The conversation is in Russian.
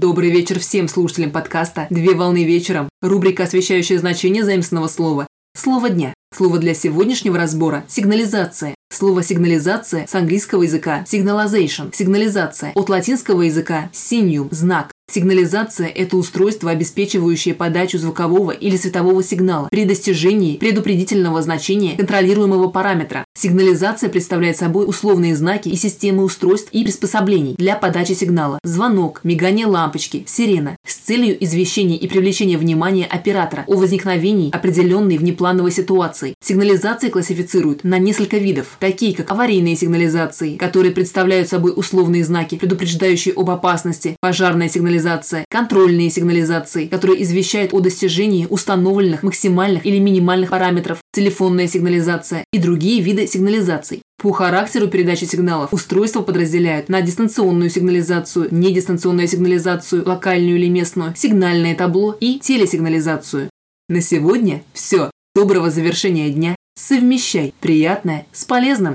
Добрый вечер всем слушателям подкаста «Две волны вечером». Рубрика, освещающая значение заимственного слова. Слово дня. Слово для сегодняшнего разбора – сигнализация. Слово сигнализация с английского языка – signalization, сигнализация, от латинского языка – signum, знак. Сигнализация – это устройство, обеспечивающее подачу звукового или светового сигнала при достижении предупредительного значения контролируемого параметра. Сигнализация представляет собой условные знаки и системы устройств и приспособлений для подачи сигнала. Звонок, мигание лампочки, сирена с целью извещения и привлечения внимания оператора о возникновении определенной внеплановой ситуации. Сигнализации классифицируют на несколько видов, такие как аварийные сигнализации, которые представляют собой условные знаки, предупреждающие об опасности, пожарная сигнализация, сигнализация, контрольные сигнализации, которые извещают о достижении установленных максимальных или минимальных параметров, телефонная сигнализация и другие виды сигнализаций. По характеру передачи сигналов устройства подразделяют на дистанционную сигнализацию, недистанционную сигнализацию, локальную или местную, сигнальное табло и телесигнализацию. На сегодня все. Доброго завершения дня. Совмещай приятное с полезным.